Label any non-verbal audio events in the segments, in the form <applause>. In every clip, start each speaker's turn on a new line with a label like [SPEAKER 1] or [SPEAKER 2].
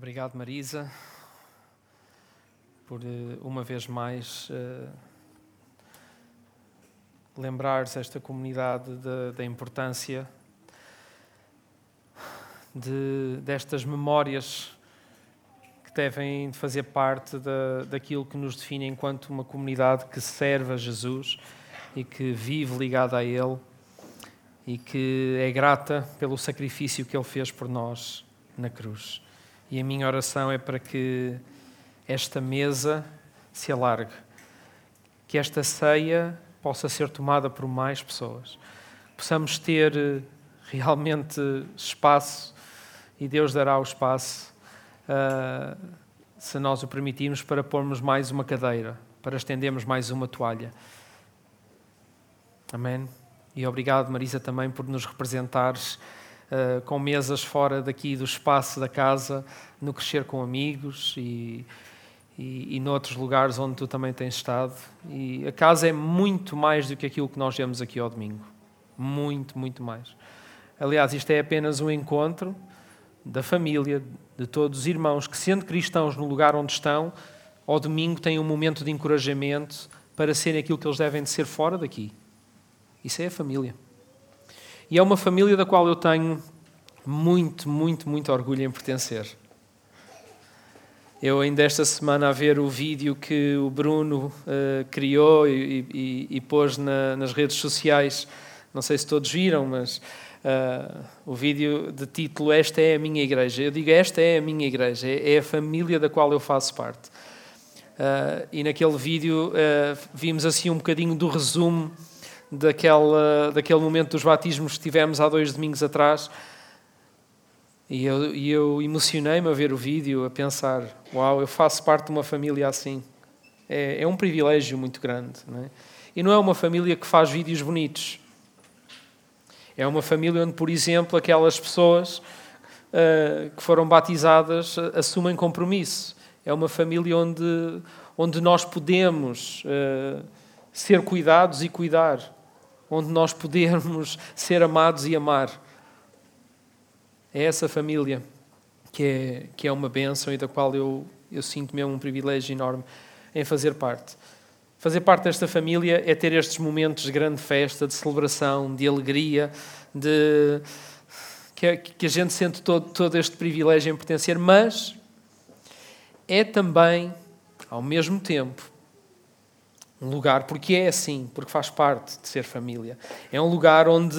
[SPEAKER 1] Obrigado, Marisa, por eh, uma vez mais uh, lembrares esta comunidade da, da importância de, destas memórias que devem fazer parte da, daquilo que nos define enquanto uma comunidade que serve a Jesus e que vive ligada a Ele e que é grata pelo sacrifício que Ele fez por nós na cruz. E a minha oração é para que esta mesa se alargue, que esta ceia possa ser tomada por mais pessoas, possamos ter eh, realmente espaço e Deus dará o espaço, uh, se nós o permitirmos, para pormos mais uma cadeira, para estendermos mais uma toalha. Amém? E obrigado, Marisa, também por nos representares uh, com mesas fora daqui do espaço da casa, no crescer com amigos e, e, e noutros lugares onde tu também tens estado. E a casa é muito mais do que aquilo que nós vemos aqui ao domingo. Muito, muito mais. Aliás, isto é apenas um encontro da família, de todos os irmãos que, sendo cristãos no lugar onde estão, ao domingo têm um momento de encorajamento para serem aquilo que eles devem de ser fora daqui. Isso é a família. E é uma família da qual eu tenho muito, muito, muito orgulho em pertencer. Eu ainda esta semana a ver o vídeo que o Bruno uh, criou e, e, e pôs na, nas redes sociais, não sei se todos viram, mas uh, o vídeo de título Esta é a minha igreja. Eu digo esta é a minha igreja, é, é a família da qual eu faço parte. Uh, e naquele vídeo vimos assim um bocadinho do resumo daquela, daquele momento dos batismos que tivemos há dois domingos atrás. E eu, e eu emocionei-me a ver o vídeo, a pensar: Uau, eu faço parte de uma família assim. É, é um privilégio muito grande. Não é? E não é uma família que faz vídeos bonitos. É uma família onde, por exemplo, aquelas pessoas uh, que foram batizadas assumem compromisso. É uma família onde, onde nós podemos uh, ser cuidados e cuidar onde nós podemos <laughs> ser amados e amar. É essa família que é, que é uma bênção e da qual eu, eu sinto mesmo um privilégio enorme em fazer parte. Fazer parte desta família é ter estes momentos de grande festa, de celebração, de alegria, de que, que a gente sente todo, todo este privilégio em pertencer, mas é também, ao mesmo tempo, um lugar, porque é assim, porque faz parte de ser família. É um lugar onde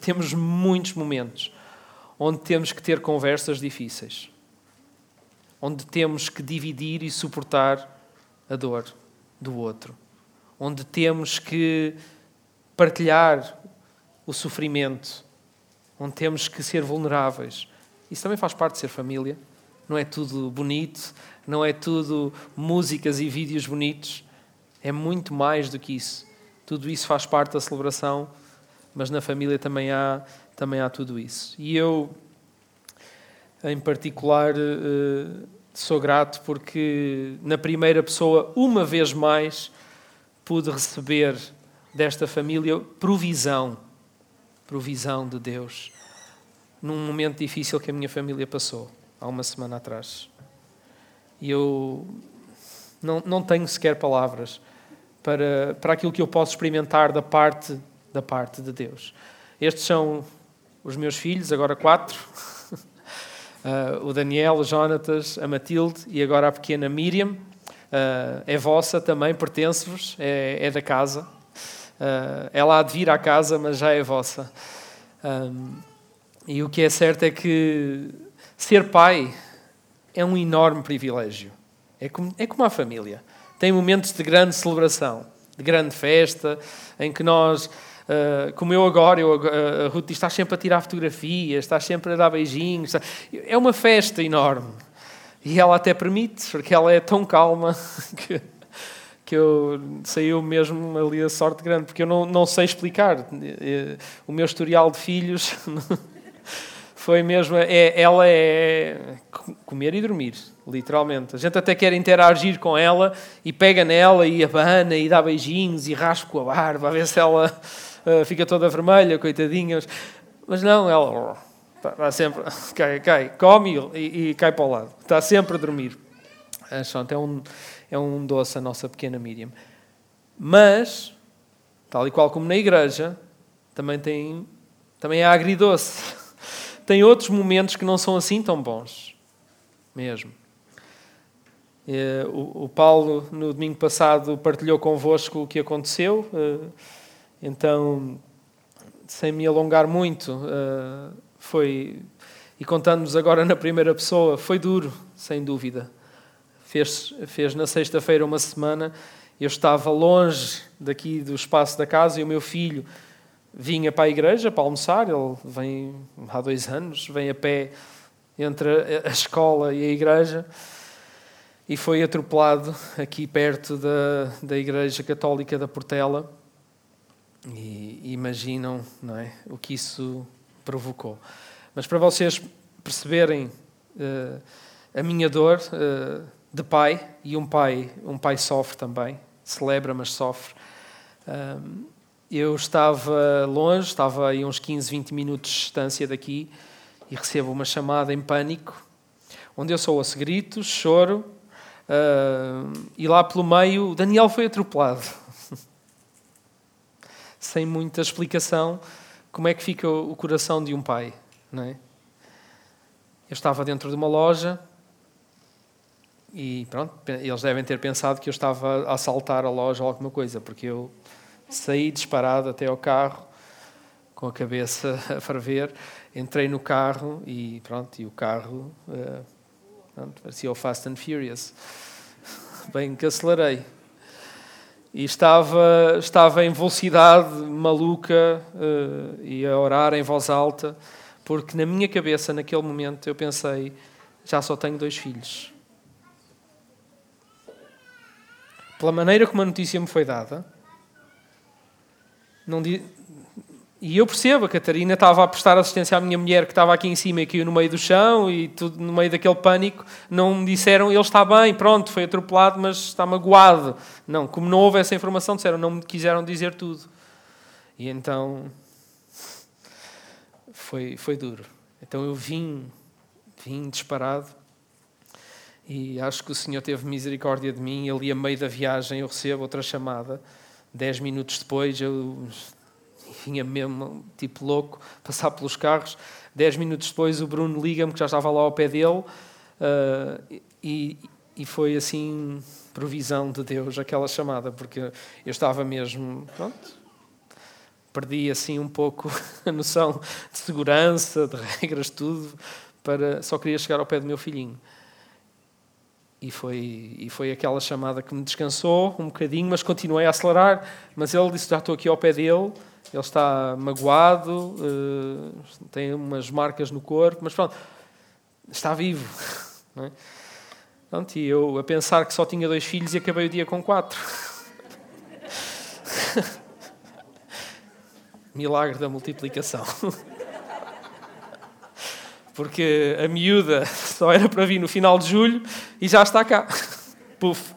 [SPEAKER 1] temos muitos momentos, onde temos que ter conversas difíceis, onde temos que dividir e suportar a dor do outro, onde temos que partilhar o sofrimento, onde temos que ser vulneráveis. Isso também faz parte de ser família. Não é tudo bonito, não é tudo músicas e vídeos bonitos é muito mais do que isso. Tudo isso faz parte da celebração, mas na família também há, também há tudo isso. E eu, em particular, eh, sou grato porque, na primeira pessoa, uma vez mais, pude receber desta família provisão provisão de Deus num momento difícil que a minha família passou há uma semana atrás. E eu não, não tenho sequer palavras para, para aquilo que eu posso experimentar da parte, da parte de Deus. Estes são os meus filhos, agora quatro. Uh, <laughs> o Daniel, o Jonatas, a Matilde e agora a pequena Miriam. Uh, é vossa também, pertence-vos, é, é, da casa. Uh, ela há de vir à casa, mas já é vossa. E o que é certo é que ser pai é um enorme privilégio. É como, é como a família tem momentos de grande celebração, de grande festa, em que nós, uh, como eu agora, eu, uh, a Ruth diz, estás sempre a tirar fotografias, estás sempre a dar beijinhos. É uma festa enorme. E ela até permite, porque ela é tão calma <laughs> que, que eu saiu mesmo ali a sorte grande, porque eu não, não sei explicar. Eh, o meu historial de filhos <laughs> foi mesmo. É, ela é comer e dormir, literalmente. A gente até quer interagir com ela e pega nela e abana e dá beijinhos e raspa com a barba, a ver se ela uh, fica toda vermelha, coitadinha. Mas não, ela Está sempre, <laughs> cai, cai, come e, e, cai para o lado. Está sempre a dormir. É um, é um doce a nossa pequena Miriam. Mas, tal e qual como na igreja, também tem também é agridoce. Tem outros momentos que não são assim tão bons. Mesmo. O Paulo, no domingo passado, partilhou convosco o que aconteceu. Eh, então, sem me alongar muito, eh, foi. E contando-nos agora na primeira pessoa, foi duro, sem dúvida. Fez, fez na sexta-feira uma semana, eu estava longe daqui do espaço da casa e o meu filho vinha para a igreja para almoçar, ele vem há dois anos, vem a pé entre a escola e a igreja e foi atropelado aqui perto da, da Igreja Católica da Portela. E imaginam não é, o que isso provocou. Mas para vocês perceberem uh, a minha dor uh, de pai, e um pai, um pai sofre também, celebra, mas sofre. Um, eu estava longe, estava aí uns 15, 20 minutos de distância daqui, e recebo uma chamada em pânico, onde eu só ouço gritos, choro, uh, e lá pelo meio Daniel foi atropelado. <laughs> Sem muita explicação, como é que fica o coração de um pai, não é? Eu estava dentro de uma loja e pronto, eles devem ter pensado que eu estava a assaltar a loja ou alguma coisa, porque eu saí disparado até ao carro, com a cabeça <laughs> a ferver, entrei no carro e pronto, e o carro uh, pronto, parecia o Fast and Furious. <laughs> Bem que acelerei. E estava, estava em velocidade maluca uh, e a orar em voz alta, porque na minha cabeça, naquele momento, eu pensei: já só tenho dois filhos. Pela maneira como a notícia me foi dada, não. E eu percebo, a Catarina estava a prestar assistência à minha mulher que estava aqui em cima e caiu no meio do chão e tudo no meio daquele pânico. Não me disseram, ele está bem, pronto, foi atropelado, mas está magoado. Não, como não houve essa informação, disseram, não me quiseram dizer tudo. E então foi, foi duro. Então eu vim, vim disparado e acho que o Senhor teve misericórdia de mim. Ali, a meio da viagem, eu recebo outra chamada Dez minutos depois eu vinha mesmo tipo louco, passar pelos carros. Dez minutos depois o Bruno liga-me, que já estava lá ao pé dele, uh, e, e foi assim, provisão de Deus, aquela chamada, porque eu estava mesmo, pronto, perdi assim um pouco <laughs> a noção de segurança, de regras, tudo, para, só queria chegar ao pé do meu filhinho. E foi, e foi aquela chamada que me descansou um bocadinho, mas continuei a acelerar. Mas ele disse: Já estou aqui ao pé dele, ele está magoado, uh, tem umas marcas no corpo, mas pronto, está vivo. <laughs> É? Pronto, e eu a pensar que só tinha dois filhos e acabei o dia com quatro. <laughs> Milagre da multiplicação. <laughs> porque a miúda <laughs> só era para vir no final de julho e já está cá. <laughs> Puf.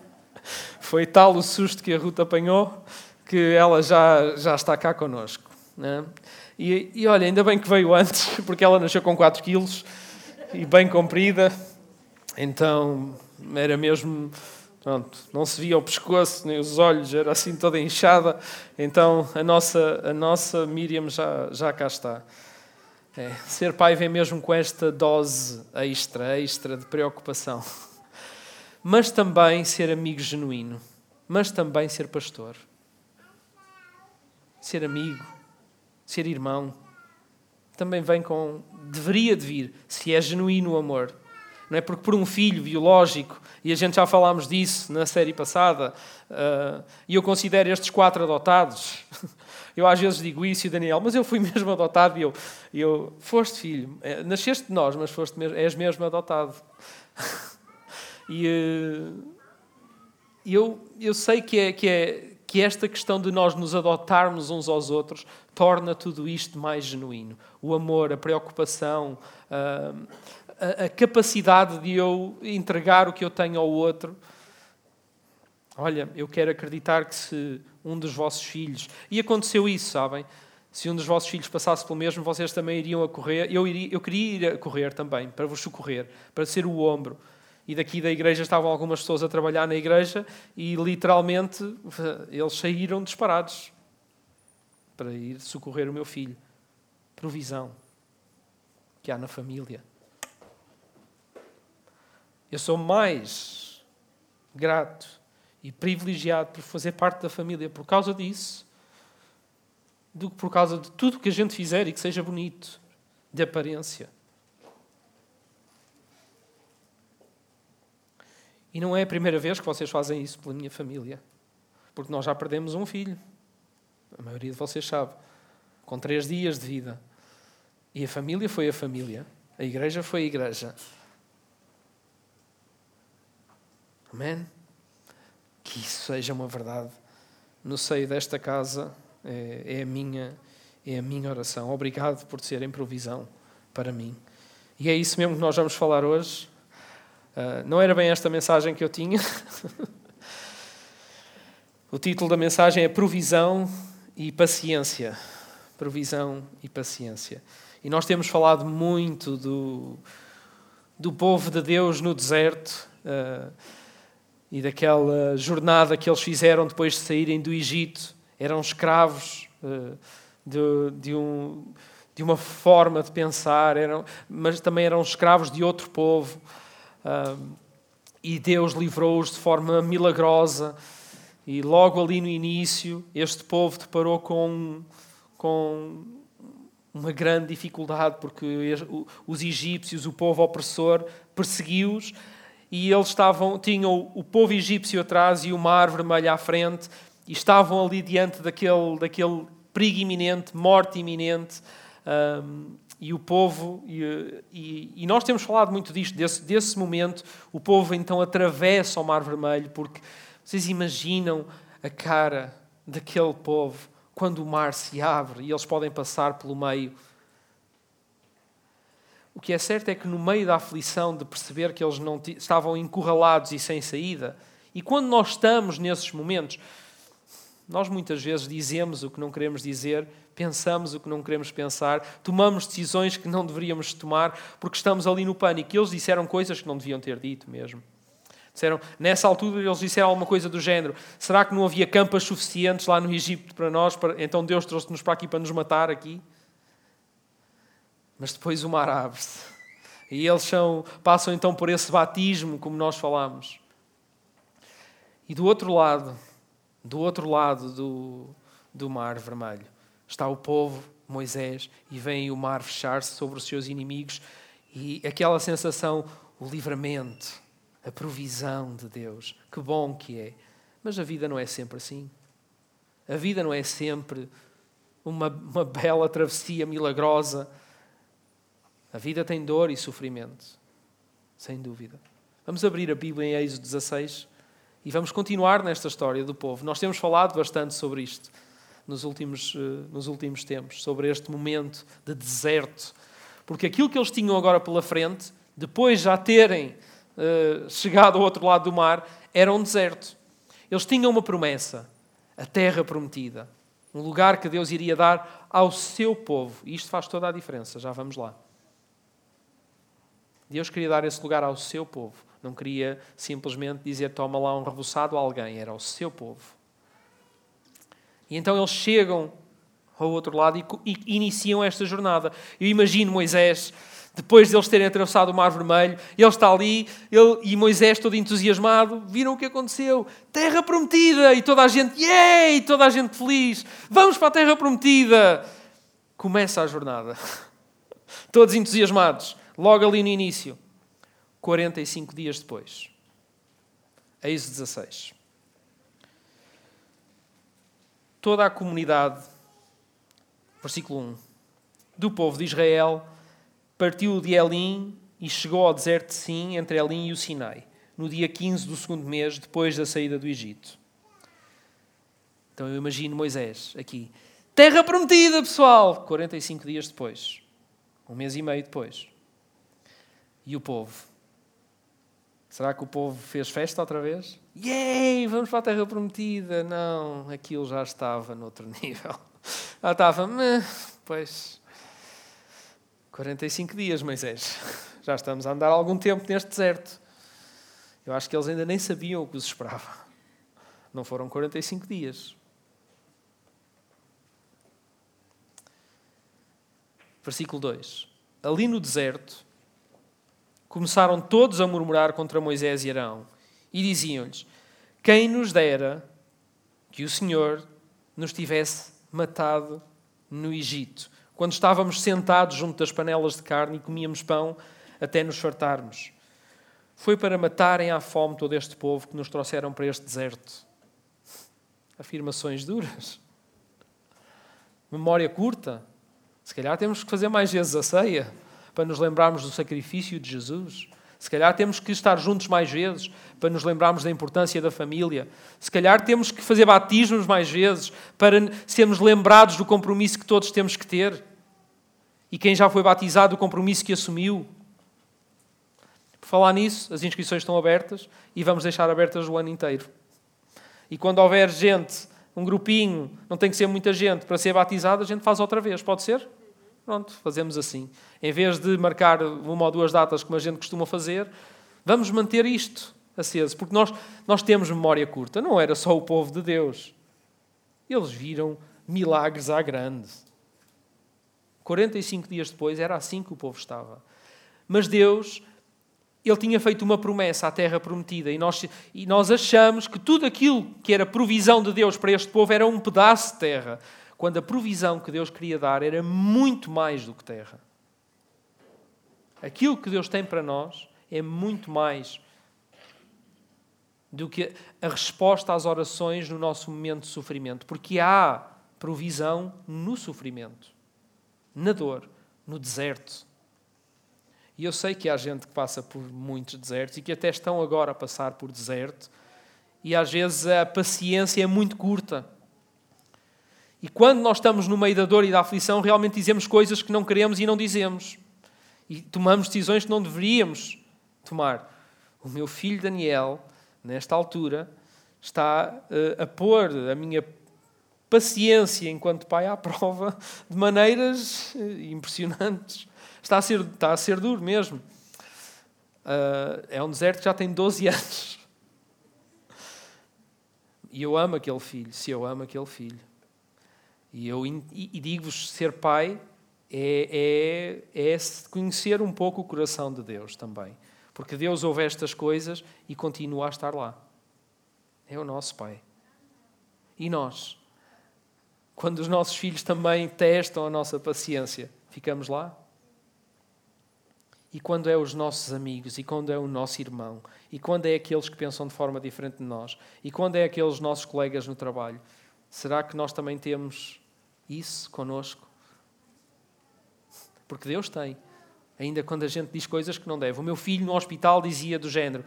[SPEAKER 1] Foi tal o susto que a Ruta apanhou que ela já, já está cá connosco. Né? E, e olha, ainda bem que veio antes, <laughs> porque ela nasceu com 4 quilos e bem comprida, então era mesmo. Pronto, não se via o pescoço nem os olhos, era assim toda inchada. Então a nossa, a nossa Miriam já, já cá está. É, ser pai vem mesmo com esta dose extra, extra de preocupação. Mas também ser amigo genuíno. Mas também ser pastor. Ser amigo. Ser irmão. Também vem com. Deveria de vir, se é genuíno o amor. Não é porque por um filho biológico, e a gente já falámos disso na série passada, uh, e eu considero estes quatro adotados. <laughs> Eu às vezes digo isso e Daniel, mas eu fui <laughs> mesmo adotado e eu, eu foste filho, é, nasceste de nós, mas foste mesmo, és mesmo adotado. <laughs> e eh, eu, eu sei que é, que, é, que esta questão de nós nos adotarmos uns aos outros torna tudo isto mais genuíno. O amor, a preocupação, a, a, a capacidade de eu entregar o que eu tenho ao outro. Olha, eu quero acreditar que se um dos vossos filhos. E aconteceu isso, sabem? Se um dos vossos filhos passasse pelo mesmo, vocês também iriam a correr. Eu, iria, eu queria ir a correr também, para vos socorrer, para ser o ombro. E daqui da igreja estavam algumas pessoas a trabalhar na igreja e literalmente eles saíram disparados para ir socorrer o meu filho. Provisão que há na família. Eu sou mais grato e privilegiado por fazer parte da família por causa disso do que por causa de tudo que a gente fizer e que seja bonito, de aparência. E não é a primeira vez que vocês fazem isso pela minha família, porque nós já perdemos um filho. A maioria de vocês sabe, com três dias de vida. E a família foi a família, a igreja foi a igreja. Amém? Que isso seja uma verdade no seio desta casa é, é, a minha, é a minha oração. Obrigado por serem provisão para mim. E é isso mesmo que nós vamos falar hoje. Uh, não era bem esta mensagem que eu tinha. <laughs> o título da mensagem é Provisão e Paciência. Provisão e Paciência. E nós temos falado muito do, do povo de Deus no deserto uh, e daquela jornada que eles fizeram depois de saírem do Egito eram escravos uh, de, de, um, de, uma forma de pensar, eram, mas também eram escravos de outro povo. Uh, e Deus livrou-os de forma milagrosa. E logo ali no início, este povo deparou com, com uma grande dificuldade, porque os egípcios, o povo opressor, perseguiu-os e eles estavam, tinham o povo egípcio atrás e o mar vermelho à frente, e estavam ali diante daquele, daquele perigo iminente, morte iminente, um, e o povo, e, e, e, nós temos falado muito disto, desse, desse momento, o povo então atravessa o Mar Vermelho, porque vocês imaginam a cara daquele povo quando o mar se abre e eles podem passar pelo meio. O que é certo é que no meio da aflição de perceber que eles não estavam encurralados e sem saída, e quando nós estamos nesses momentos, nós muitas vezes dizemos o que não queremos dizer, pensamos o que não queremos pensar, tomamos decisões que não deveríamos tomar porque estamos ali no pânico. E eles disseram coisas que não deviam ter dito mesmo. Disseram, nessa altura eles disseram alguma coisa do género: será que não havia campas suficientes lá no Egito para nós? Para... Então Deus trouxe-nos para aqui para nos matar aqui? Mas depois o mar abre-se. E eles são, passam então por esse batismo, como nós falamos. E do outro lado, do outro lado do, do Mar Vermelho está o povo, Moisés, e vem o mar fechar-se sobre os seus inimigos e aquela sensação, o livramento, a provisão de Deus. Que bom que é. Mas a vida não é sempre assim. A vida não é sempre uma, uma bela travessia milagrosa. A vida tem dor e sofrimento, sem dúvida. Vamos abrir a Bíblia em Êxodo 16. E vamos continuar nesta história do povo. Nós temos falado bastante sobre isto nos últimos, eh, nos últimos tempos, sobre este momento de deserto. Porque aquilo que eles tinham agora pela frente, depois já terem uh, chegado ao outro lado do mar, era um deserto. Eles tinham uma promessa, a terra prometida, um lugar que Deus iria dar ao seu povo. E isto faz toda a diferença, já vamos lá. Deus queria dar esse lugar ao seu povo. Não queria simplesmente dizer toma lá um rebuçado a alguém, era o seu povo. E então eles chegam ao outro lado e, e iniciam esta jornada. Eu imagino Moisés, depois de eles terem atravessado o Mar Vermelho, ele está ali ele, e Moisés, todo entusiasmado, viram o que aconteceu. Terra prometida! E toda a gente, yay! Toda a gente feliz. Vamos para a Terra prometida! Começa a jornada. <laughs> Todos entusiasmados, logo ali no início. 45 dias depois. Êxodo 16. Toda a comunidade, versículo 1, do povo de Israel partiu de Elim e chegou ao deserto de Sim, entre Elim e o Sinai, no dia 15 do segundo mês, depois da saída do Egito. Então eu imagino Moisés aqui. Terra prometida, pessoal! 45 dias depois. Um mês e meio depois. E o povo Será que o povo fez festa outra vez? Yay! Vamos para a Terra Prometida! Não, aquilo já estava noutro <laughs> nível. Ela estava, pois, 45 dias, Moisés. Já estamos a andar algum tempo neste deserto. Eu acho que eles ainda nem sabiam o que os esperava. Não foram 45 dias. Versículo 2. Ali no deserto, começaram todos a murmurar contra Moisés e Arão e diziam-lhes: Quem nos dera que o Senhor nos tivesse matado no Egito, quando estávamos sentados junto das panelas de carne e comíamos pão até nos fartarmos. Foi para matarem à fome todo este povo que nos trouxeram para este deserto. Afirmações duras. Memória curta. Se calhar temos que fazer mais vezes a ceia para nos lembrarmos do sacrifício de Jesus. Se calhar temos que estar juntos mais vezes para nos lembrarmos da importância da família. Se calhar temos que fazer batismos mais vezes para sermos lembrados do compromisso que todos temos que ter. E quem já foi batizado, o compromisso que assumiu. Por falar nisso, as inscrições estão abertas e vamos deixar abertas o ano inteiro. E quando houver gente, um grupinho, não tem que ser muita gente, para ser batizada, a gente faz outra vez, pode ser? Pronto, fazemos assim. Em vez de marcar uma ou duas datas como a gente costuma fazer, vamos manter isto aceso, porque nós, nós temos memória curta. Não era só o povo de Deus. Eles viram milagres à grande. 45 dias depois era assim que o povo estava. Mas Deus, Ele tinha feito uma promessa à terra prometida e nós, e nós achamos que tudo aquilo que era provisão de Deus para este povo era um pedaço de terra quando a provisão que Deus queria dar era muito mais do que terra. Aquilo que Deus tem para nós é muito mais do que a resposta às orações no nosso momento de sofrimento, porque há provisão no sofrimento, na dor, no deserto. E eu sei que há gente que passa por muitos desertos e que até estão agora a passar por deserto, e às vezes a paciência é muito curta. E quando nós estamos no meio da dor e da aflição, realmente dizemos coisas que não queremos e não dizemos. E tomamos decisões que não deveríamos tomar. O meu filho Daniel, nesta altura, está uh, a pôr a minha paciência enquanto pai à <laughs> prova de maneiras uh, impressionantes. Está a ser, está a ser duro mesmo. Uh, é um deserto que já tem 12 anos. E eu amo aquele filho, se eu amo aquele filho. E, eu, e digo-vos, ser pai é, é, é conhecer um pouco o coração de Deus também. Porque Deus ouve estas coisas e continua a estar lá. É o nosso Pai. E nós? Quando os nossos filhos também testam a nossa paciência, ficamos lá? E quando é os nossos amigos, e quando é o nosso irmão, e quando é aqueles que pensam de forma diferente de nós, e quando é aqueles nossos colegas no trabalho, será que nós também temos isso conosco? Porque Deus tem. Ainda quando a gente diz coisas que não deve. O meu filho no hospital dizia do género: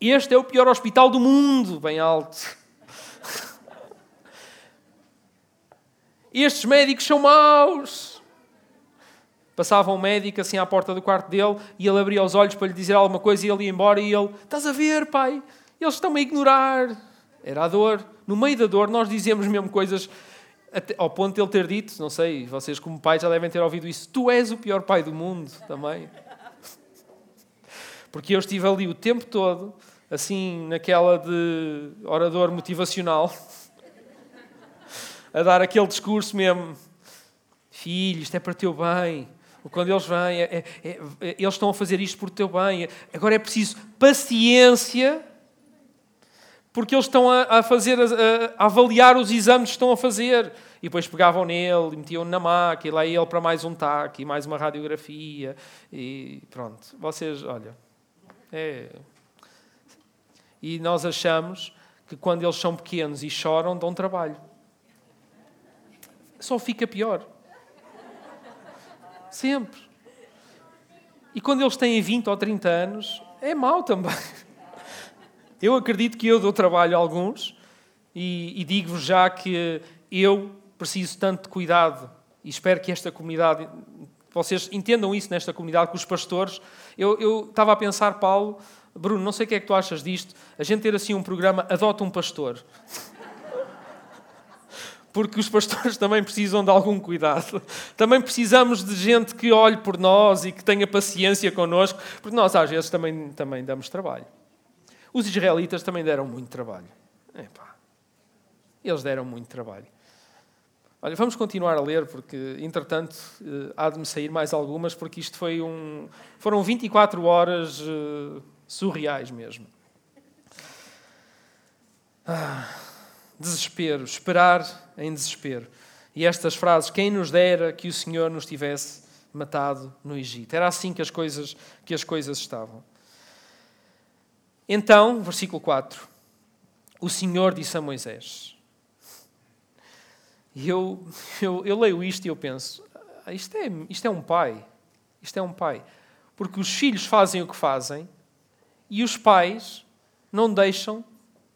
[SPEAKER 1] Este é o pior hospital do mundo, bem alto. <laughs> Estes médicos são maus. Passava um médico assim à porta do quarto dele e ele abria os olhos para lhe dizer alguma coisa e ele ia embora e ele: Estás a ver, pai? Eles estão-me a ignorar. Era a dor. No meio da dor, nós dizemos mesmo coisas até, ao ponto de ele ter dito, não sei, vocês como pais já devem ter ouvido isso, tu és o pior pai do mundo também. Porque eu estive ali o tempo todo, assim, naquela de orador motivacional, a dar aquele discurso mesmo, filho, isto é para o teu bem. Quando eles vêm, é, é, é, eles estão a fazer isto por teu bem. Agora é preciso paciência porque eles estão a, a fazer, a, a, avaliar os exames que estão a fazer. E depois pegavam nele e metiam na máquina, e lá ia ele para mais um TAC e mais uma radiografia. E pronto, vocês, olha. É... E nós achamos que quando eles são pequenos e choram, dão trabalho. Só fica pior. Sempre. E quando eles têm 20 ou 30 anos, é mau também. Eu acredito que eu dou trabalho a alguns e, e digo-vos já que eu preciso tanto de cuidado e espero que esta comunidade, vocês entendam isso nesta comunidade, com os pastores. Eu, eu estava a pensar, Paulo, Bruno, não sei o que é que tu achas disto, a gente ter assim um programa, adota um pastor. porque os pastores também precisam de algum cuidado. Também precisamos de gente que olhe por nós e que tenha paciência connosco, porque nós às vezes também, também damos trabalho. Os israelitas também deram muito trabalho. Epá, eles deram muito trabalho. Olha, vamos continuar a ler, porque, entretanto, eh, há de me sair mais algumas, porque isto foi um. Foram 24 horas uh, surreais mesmo. Ah, desespero, esperar em desespero. E estas frases, quem nos dera que o Senhor nos tivesse matado no Egito. Era assim que as coisas, que as coisas estavam. Então, versículo 4. O Senhor disse a Moisés. E eu, eu, eu leio isto e eu penso: ah, isto é, isto é um pai. Isto é um pai. Porque os filhos fazem o que fazem e os pais não deixam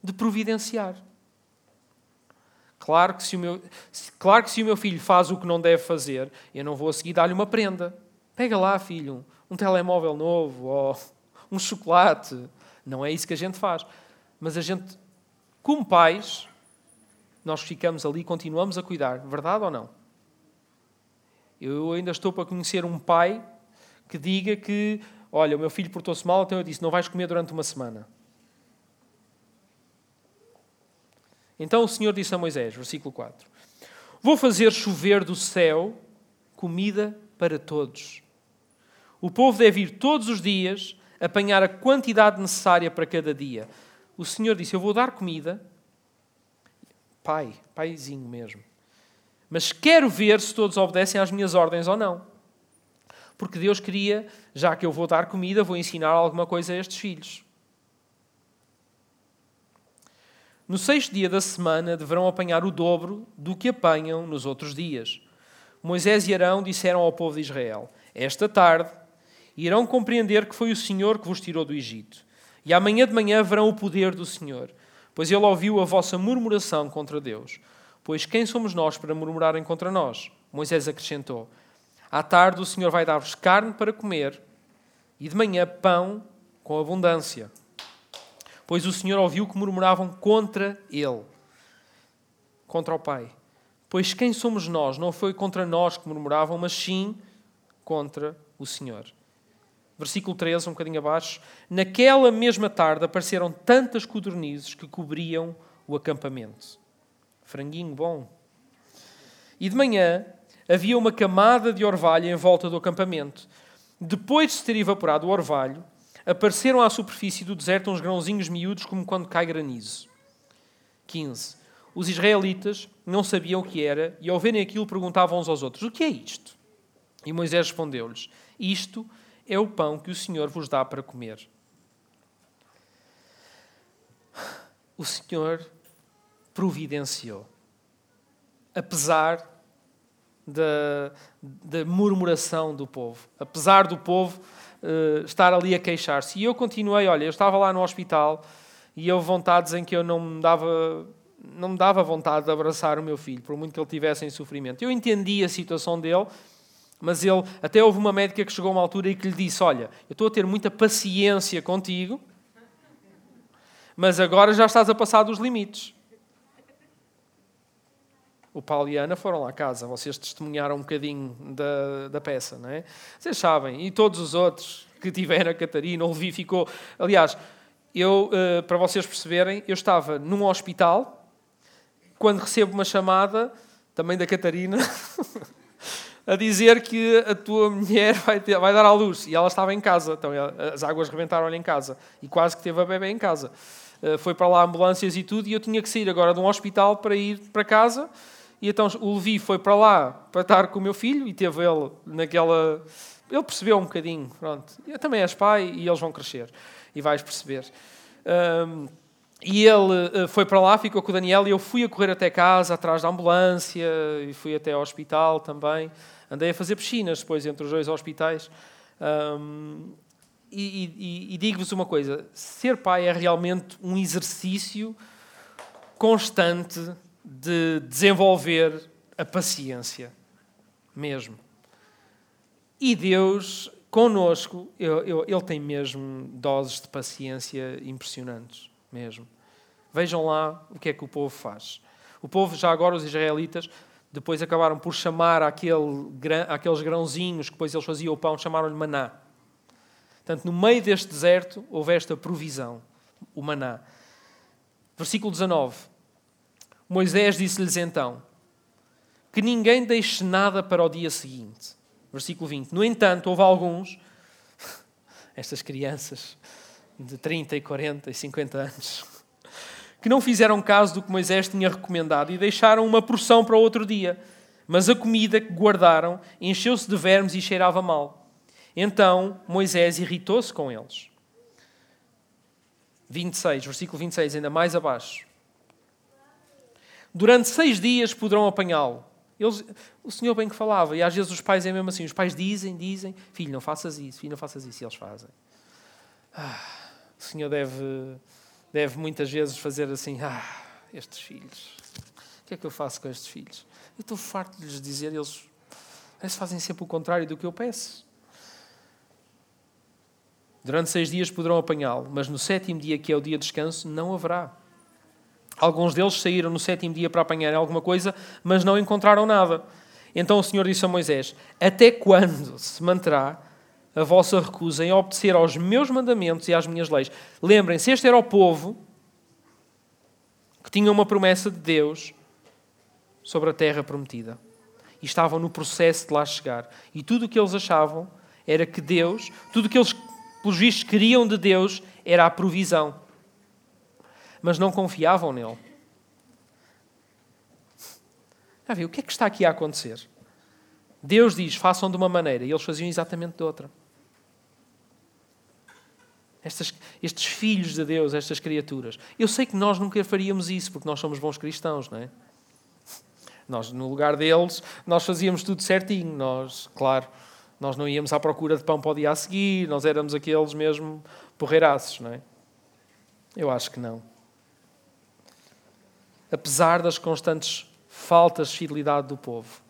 [SPEAKER 1] de providenciar. Claro que, se o meu, claro que se o meu filho faz o que não deve fazer, eu não vou a seguir dar-lhe uma prenda. Pega lá, filho, um telemóvel novo ou um chocolate. Não é isso que a gente faz. Mas a gente, como pais, nós ficamos ali e continuamos a cuidar. Verdade ou não? Eu ainda estou para conhecer um pai que diga que, olha, o meu filho portou-se mal, então eu disse, não vais comer durante uma semana. Então o Senhor disse a Moisés, versículo 4: Vou fazer chover do céu comida para todos. O povo deve ir todos os dias apanhar a quantidade necessária para cada dia. O Senhor disse: Eu vou dar comida. Pai, paizinho mesmo. Mas quero ver se todos obedecem às minhas ordens ou não. Porque Deus queria, já que eu vou dar comida, vou ensinar alguma coisa a estes filhos. No sexto dia da semana deverão apanhar o dobro do que apanham nos outros dias. Moisés e Arão disseram ao povo de Israel: Esta tarde irão compreender que foi o Senhor que vos tirou do Egito. E amanhã de manhã verão o poder do Senhor, pois ele ouviu a vossa murmuração contra Deus. Pois quem somos nós para murmurarem contra nós? Moisés acrescentou: À tarde o Senhor vai dar-vos carne para comer e de manhã pão com abundância pois o Senhor ouviu que murmuravam contra ele, contra o Pai. Pois quem somos nós? Não foi contra nós que murmuravam, mas sim contra o Senhor. Versículo 13, um bocadinho abaixo. Naquela mesma tarde apareceram tantas codornizes que cobriam o acampamento. Franguinho bom. E de manhã havia uma camada de orvalho em volta do acampamento. Depois de se ter evaporado o orvalho, apareceram à superfície do deserto uns grãozinhos miúdos como quando cai granizo. 15. Os israelitas não sabiam o que era e, ao verem aquilo, perguntavam uns aos outros: O que é isto? E Moisés respondeu-lhes: Isto é o pão que o Senhor vos dá para comer. O Senhor providenciou. Apesar da, da murmuração do povo, apesar do povo uh, estar ali a queixar-se. E eu continuei, olha, eu estava lá no hospital e houve vontades em que eu não me dava não me dava vontade de abraçar o meu filho, por muito que ele tivesse em sofrimento. Eu entendi a situação dele, mas ele até houve uma médica que chegou a uma altura e que lhe disse: Olha, eu estou a ter muita paciência contigo, mas agora já estás a passar dos limites. O Paulo e a Ana foram lá à casa, vocês testemunharam um bocadinho da, da peça, não é? Vocês sabem, e todos os outros que tiveram a Catarina, o Levi ficou. Aliás, eu, eh, para vocês perceberem, eu estava num hospital quando recebo uma chamada, também da Catarina, <laughs> a dizer que a tua <laughs> mulher vai, ter, vai dar à luz. E ela estava em casa, então as águas rebentaram-lhe em casa. E quase que teve a bebê em casa. Eh, foi para lá ambulâncias e tudo, e eu tinha que sair agora de um hospital para ir para casa e então o Levi foi para lá para estar com o meu filho e teve ele naquela. Ele percebeu um bocadinho, pronto. Eu também és pai e eles vão crescer. E vais perceber. Um, e ele eh, foi para lá, ficou com o Daniel e eu fui a correr até casa, atrás da ambulância, e fui até ao hospital também. Andei a fazer piscinas depois entre os dois hospitais. Um, e, e, e digo-vos uma coisa: ser pai é realmente um exercício constante de desenvolver a paciência, mesmo. E Deus, conosco, Ele tem mesmo doses de paciência impressionantes, mesmo. Vejam lá o que é que o povo faz. O povo, já agora, os israelitas, depois acabaram por chamar aquele, aqueles grãozinhos que depois eles faziam o pão, chamaram-lhe maná. Portanto, no meio deste deserto houve esta provisão, o maná. Versículo 19. Moisés disse-lhes então: Que ninguém deixe nada para o dia seguinte. Versículo 20. No entanto, houve alguns, <laughs> estas crianças de 30 e 40 e 50 anos, que não fizeram caso do que Moisés tinha recomendado e deixaram uma porção para outro dia. Mas a comida que guardaram encheu-se de vermes e cheirava mal. Então Moisés irritou-se com eles. 26, versículo 26, ainda mais abaixo. Durante seis dias poderão apanhá-lo. Eles, o Senhor bem que falava, e às vezes os pais é mesmo assim: os pais dizem, dizem, filho, não faças isso, filho, não faças isso, e eles fazem. Ah, o Senhor deve, deve muitas vezes fazer assim: ah, estes filhos, o que é que eu faço com estes filhos? Eu estou farto de lhes dizer, eles, eles fazem sempre o contrário do que eu peço. Durante seis dias poderão apanhá-lo, mas no sétimo dia, que é o dia de descanso, não haverá. Alguns deles saíram no sétimo dia para apanhar alguma coisa, mas não encontraram nada. Então o Senhor disse a Moisés: Até quando se manterá a vossa recusa em obedecer aos meus mandamentos e às minhas leis? Lembrem-se, este era o povo que tinha uma promessa de Deus sobre a terra prometida. E estavam no processo de lá chegar. E tudo o que eles achavam era que Deus, tudo o que eles pelos vistos, queriam de Deus era a provisão. Mas não confiavam nele. Já viu? O que é que está aqui a acontecer? Deus diz: façam de uma maneira, e eles faziam exatamente de outra. Estas, estes filhos de Deus, estas criaturas. Eu sei que nós nunca faríamos isso, porque nós somos bons cristãos, não é? Nós, no lugar deles, nós fazíamos tudo certinho. Nós, claro, nós não íamos à procura de pão para o dia a seguir, nós éramos aqueles mesmo porreiraços, não é? Eu acho que não. Apesar das constantes faltas de fidelidade do povo,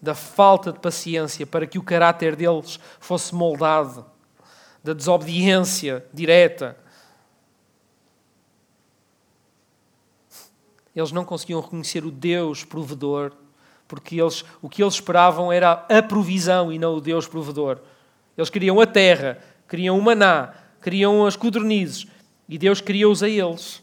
[SPEAKER 1] da falta de paciência para que o caráter deles fosse moldado, da desobediência direta, eles não conseguiam reconhecer o Deus provedor porque eles, o que eles esperavam era a provisão e não o Deus provedor. Eles queriam a terra, queriam o maná, queriam as codornizes e Deus queria-os a eles.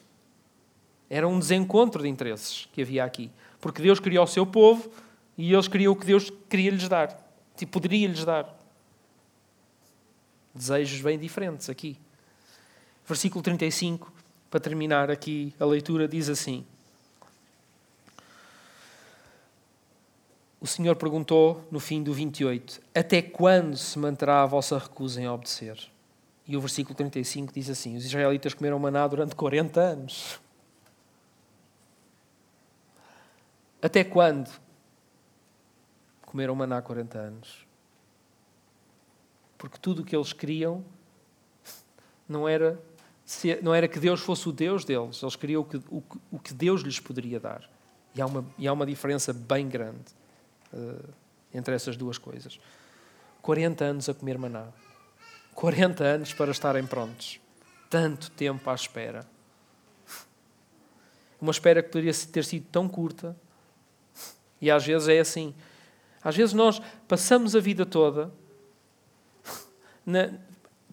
[SPEAKER 1] Era um desencontro de interesses que havia aqui, porque Deus queria o seu povo e eles queriam o que Deus queria lhes dar, e poderia lhes dar. Desejos bem diferentes aqui. Versículo 35, para terminar aqui a leitura, diz assim: o Senhor perguntou no fim do 28: Até quando se manterá a vossa recusa em obedecer? E o versículo 35 diz assim: Os israelitas comeram maná durante 40 anos. Até quando comeram maná 40 anos? Porque tudo o que eles queriam não era, não era que Deus fosse o Deus deles, eles queriam o que, o que Deus lhes poderia dar. E há uma, e há uma diferença bem grande. Uh, entre essas duas coisas. 40 anos a comer maná. 40 anos para estarem prontos. Tanto tempo à espera. Uma espera que poderia ter sido tão curta. E às vezes é assim. Às vezes nós passamos a vida toda na,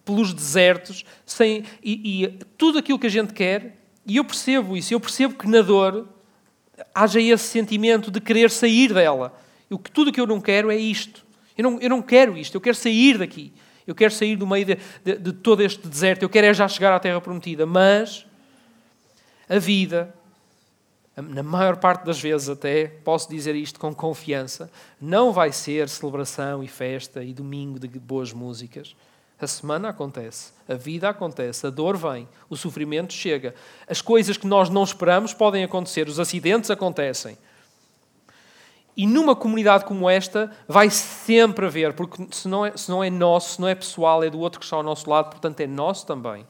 [SPEAKER 1] pelos desertos sem, e, e tudo aquilo que a gente quer, e eu percebo isso, eu percebo que na dor haja esse sentimento de querer sair dela eu, tudo que eu não quero é isto. Eu não, eu não quero isto, eu quero sair daqui. Eu quero sair do meio de, de, de todo este deserto. Eu quero é já chegar à Terra Prometida. Mas a vida, na maior parte das vezes até, posso dizer isto com confiança, não vai ser celebração e festa e domingo de boas músicas. A semana acontece, a vida acontece, a dor vem, o sofrimento chega. As coisas que nós não esperamos podem acontecer, os acidentes acontecem. E numa comunidade como esta, vai sempre haver, porque se não, é, se não é nosso, se não é pessoal, é do outro que está ao nosso lado, portanto é nosso também.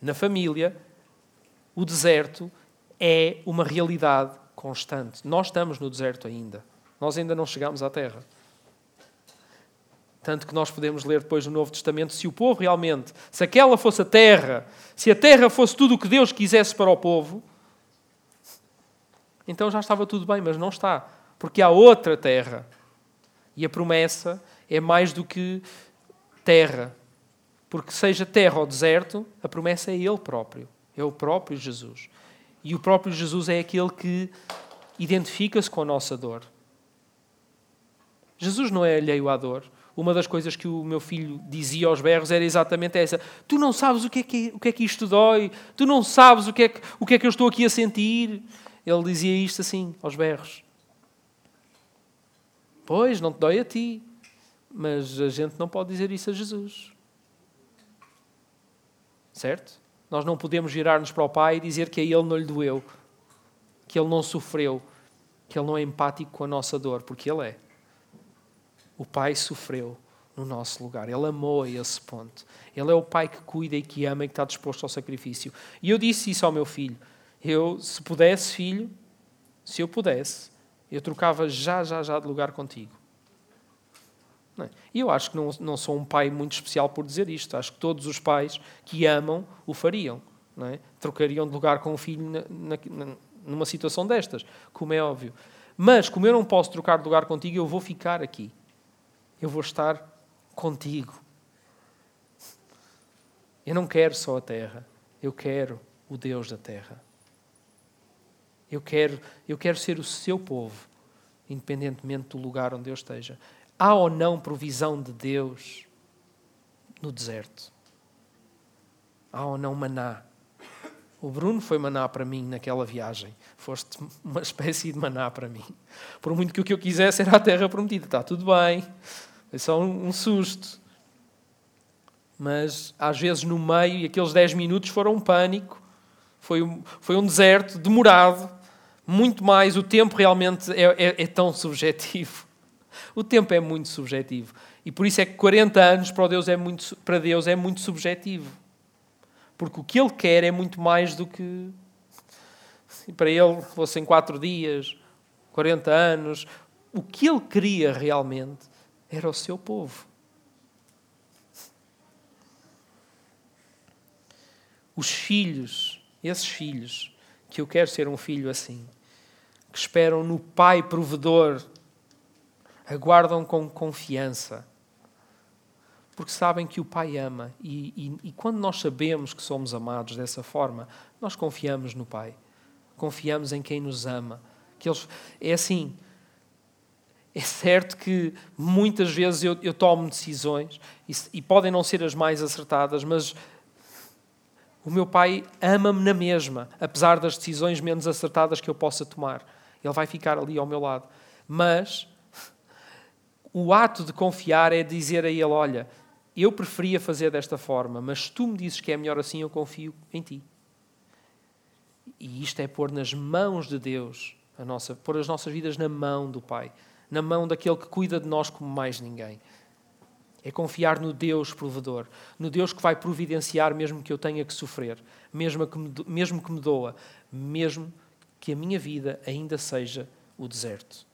[SPEAKER 1] Na família, o deserto é uma realidade constante. Nós estamos no deserto ainda. Nós ainda não chegamos à terra. Tanto que nós podemos ler depois no Novo Testamento, se o povo realmente, se aquela fosse a terra, se a terra fosse tudo o que Deus quisesse para o povo, então já estava tudo bem, mas não está. Porque há outra terra. E a promessa é mais do que terra. Porque seja terra ou deserto, a promessa é Ele próprio. É o próprio Jesus. E o próprio Jesus é aquele que identifica-se com a nossa dor. Jesus não é alheio à dor. Uma das coisas que o meu filho dizia aos berros era exatamente essa: Tu não sabes o que é que, o que, é que isto dói, tu não sabes o que, é que, o que é que eu estou aqui a sentir. Ele dizia isto assim, aos berros. Pois, não te dói a ti, mas a gente não pode dizer isso a Jesus. Certo? Nós não podemos virar-nos para o Pai e dizer que a Ele não lhe doeu, que Ele não sofreu, que Ele não é empático com a nossa dor, porque Ele é. O Pai sofreu no nosso lugar. Ele amou a esse ponto. Ele é o Pai que cuida e que ama e que está disposto ao sacrifício. E eu disse isso ao meu filho. Eu, se pudesse, filho, se eu pudesse, eu trocava já, já, já de lugar contigo. É? E eu acho que não, não sou um pai muito especial por dizer isto. Acho que todos os pais que amam o fariam. É? Trocariam de lugar com o filho na, na, numa situação destas, como é óbvio. Mas, como eu não posso trocar de lugar contigo, eu vou ficar aqui eu vou estar contigo. Eu não quero só a terra, eu quero o Deus da terra. Eu quero, eu quero ser o seu povo, independentemente do lugar onde eu esteja. Há ou não provisão de Deus no deserto? Há ou não maná? O Bruno foi maná para mim naquela viagem. Foste uma <laughs> espécie de maná para mim. Por muito que o que eu quisesse era a terra prometida. Está tudo bem. É só um, susto. Mas às vezes no meio, e aqueles 10 minutos foram um pânico, foi um, foi um deserto demorado, muito mais. O tempo realmente é, é, é tão subjetivo. O tempo é muito subjetivo. E por isso é que 40 anos para Deus é muito, para Deus é muito subjetivo. Porque o que Ele quer é muito mais do que. Para Ele fossem 4 dias, 40 anos. O que Ele queria realmente era o seu povo. Os filhos, esses filhos, que eu quero ser um filho assim, que esperam no Pai provedor, aguardam com confiança, porque sabem que o Pai ama. E, e, e, quando nós sabemos que somos amados dessa forma, nós confiamos no Pai, confiamos em quem nos ama. Que eles, é assim, é certo que muitas vezes eu, eu tomo decisões e, e, podem não ser as mais acertadas, mas o meu pai ama-me na mesma, apesar das decisões menos acertadas que eu possa tomar. Ele vai ficar ali ao meu lado. Mas o ato de confiar é dizer a ele: Olha, eu preferia fazer desta forma, mas tu me dizes que é melhor assim, eu confio em ti. E isto é pôr nas mãos de Deus, a nossa, pôr as nossas vidas na mão do Pai na mão daquele que cuida de nós como mais ninguém. É confiar no Deus provedor, no Deus que vai providenciar mesmo que eu tenha que sofrer, mesmo que me, mesmo que me doa, mesmo que a minha vida ainda seja o deserto,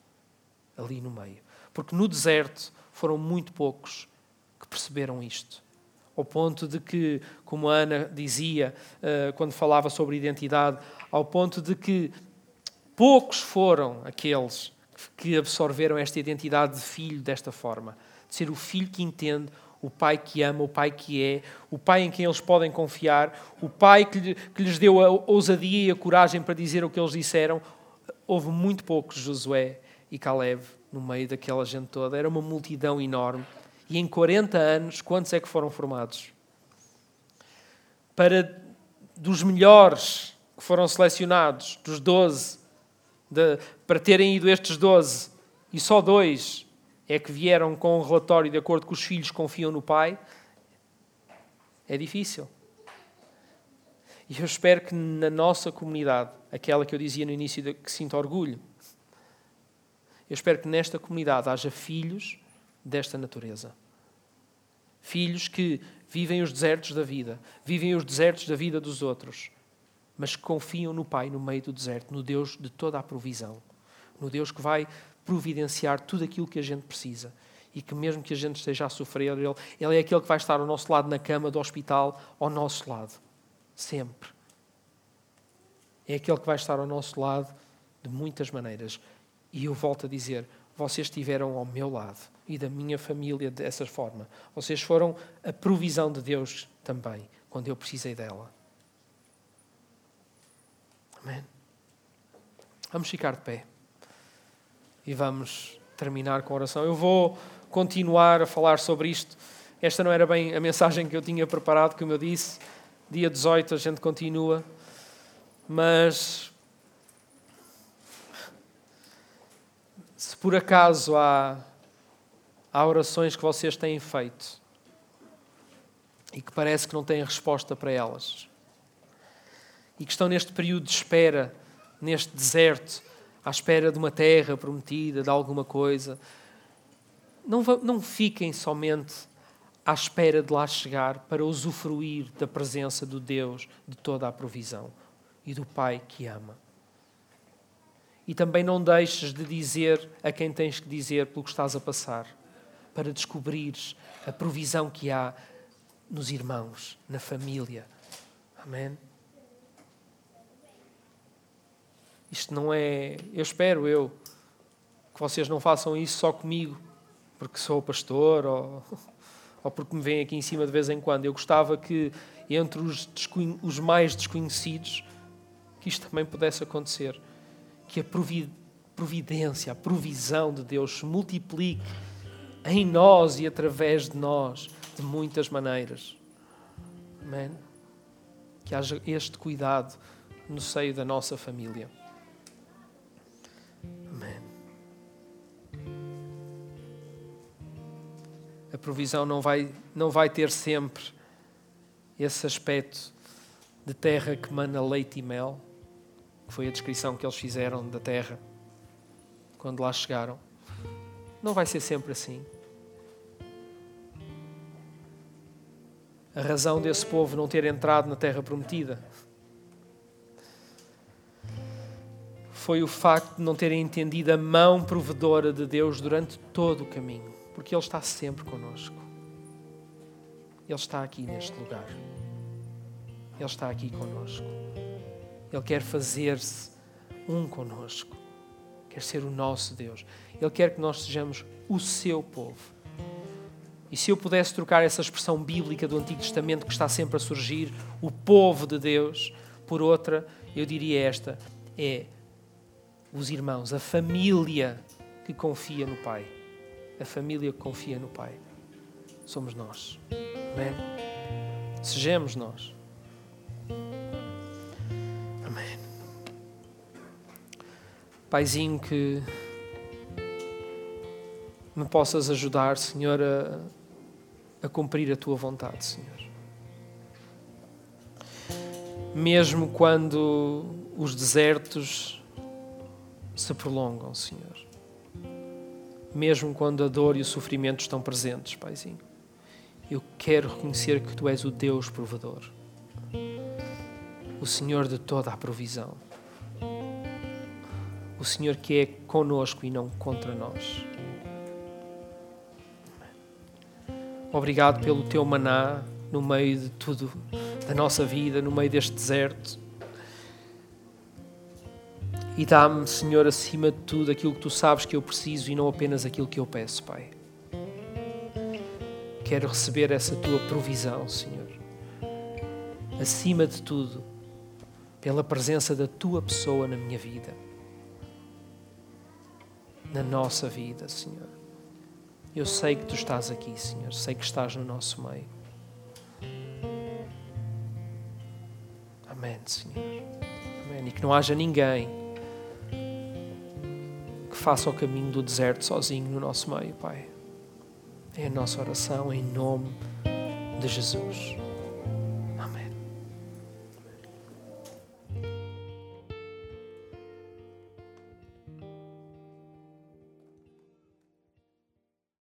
[SPEAKER 1] ali no meio. Porque no deserto foram muito poucos que perceberam isto. Ao ponto de que, como a Ana dizia uh, quando falava sobre identidade, ao ponto de que poucos foram aqueles que absorveram esta identidade de filho desta forma. De ser o filho que entende, o pai que ama, o pai que é, o pai em quem eles podem confiar, o pai que, que lhes deu a ousadia e a coragem para dizer o que eles disseram. Houve muito poucos Josué e Caleb no meio daquela gente toda. Era uma multidão enorme. E em 40 anos, quantos é que foram formados? Para dos melhores que foram selecionados, dos 12, de, para terem ido estes 12 e só dois é que vieram com um relatório de acordo com os filhos confiam no pai, é difícil. E eu espero que na nossa comunidade, aquela que eu dizia no início de, que sinto orgulho, eu espero que nesta comunidade haja filhos desta natureza. Filhos que vivem os desertos da vida, vivem os desertos da vida dos outros, mas confiam no Pai no meio do deserto, no Deus de toda a provisão, no Deus que vai providenciar tudo aquilo que a gente precisa e que mesmo que a gente esteja a sofrer, ele, ele é aquele que vai estar ao nosso lado na cama do hospital, ao nosso lado, sempre. É aquele que vai estar ao nosso lado de muitas maneiras. E eu volto a dizer: vocês estiveram ao meu lado e da minha família dessa forma. Vocês foram a provisão de Deus também, quando eu precisei dela. Amém. Vamos ficar de pé e vamos terminar com a oração. Eu vou continuar a falar sobre isto. Esta não era bem a mensagem que eu tinha preparado, como eu disse. Dia 18 a gente continua. Mas se por acaso há, há orações que vocês têm feito e que parece que não têm resposta para elas, e que estão neste período de espera, neste deserto, à espera de uma terra prometida, de alguma coisa, não, não fiquem somente à espera de lá chegar para usufruir da presença do Deus de toda a provisão e do Pai que ama. E também não deixes de dizer a quem tens que dizer pelo que estás a passar, para descobrires a provisão que há nos irmãos, na família. Amém? Isto não é. Eu espero eu que vocês não façam isso só comigo, porque sou pastor ou, <laughs> ou porque me vêm aqui em cima de vez em quando. Eu gostava que entre os, os mais desconhecidos que isto também pudesse acontecer. Que a providência, a provisão de Deus se multiplique em nós e através de nós de muitas maneiras. Amém? Que haja este cuidado no seio da nossa família. A provisão não vai, não vai ter sempre esse aspecto de terra que mana leite e mel que foi a descrição que eles fizeram da terra quando lá chegaram. Não vai ser sempre assim. A razão desse povo não ter entrado na terra prometida foi o facto de não terem entendido a mão provedora de Deus durante todo o caminho, porque Ele está sempre conosco. Ele está aqui neste lugar. Ele está aqui conosco. Ele quer fazer-se um conosco. Quer ser o nosso Deus. Ele quer que nós sejamos o seu povo. E se eu pudesse trocar essa expressão bíblica do Antigo Testamento que está sempre a surgir, o povo de Deus, por outra, eu diria esta: é os irmãos, a família que confia no Pai. A família que confia no Pai. Somos nós. Amém? Sejamos nós. Paizinho, que me possas ajudar, Senhor, a, a cumprir a tua vontade, Senhor. Mesmo quando os desertos se prolongam, Senhor. Mesmo quando a dor e o sofrimento estão presentes, Paizinho. Eu quero reconhecer que Tu és o Deus provedor, o Senhor de toda a provisão o Senhor que é conosco e não contra nós. Obrigado pelo teu maná no meio de tudo, da nossa vida, no meio deste deserto. E dá-me, Senhor, acima de tudo aquilo que tu sabes que eu preciso e não apenas aquilo que eu peço, Pai. Quero receber essa tua provisão, Senhor. Acima de tudo, pela presença da tua pessoa na minha vida na nossa vida, Senhor. Eu sei que tu estás aqui, Senhor. Sei que estás no nosso meio. Amém, Senhor. Amém. E que não haja ninguém que faça o caminho do deserto sozinho no nosso meio, Pai. É a nossa oração em nome de Jesus.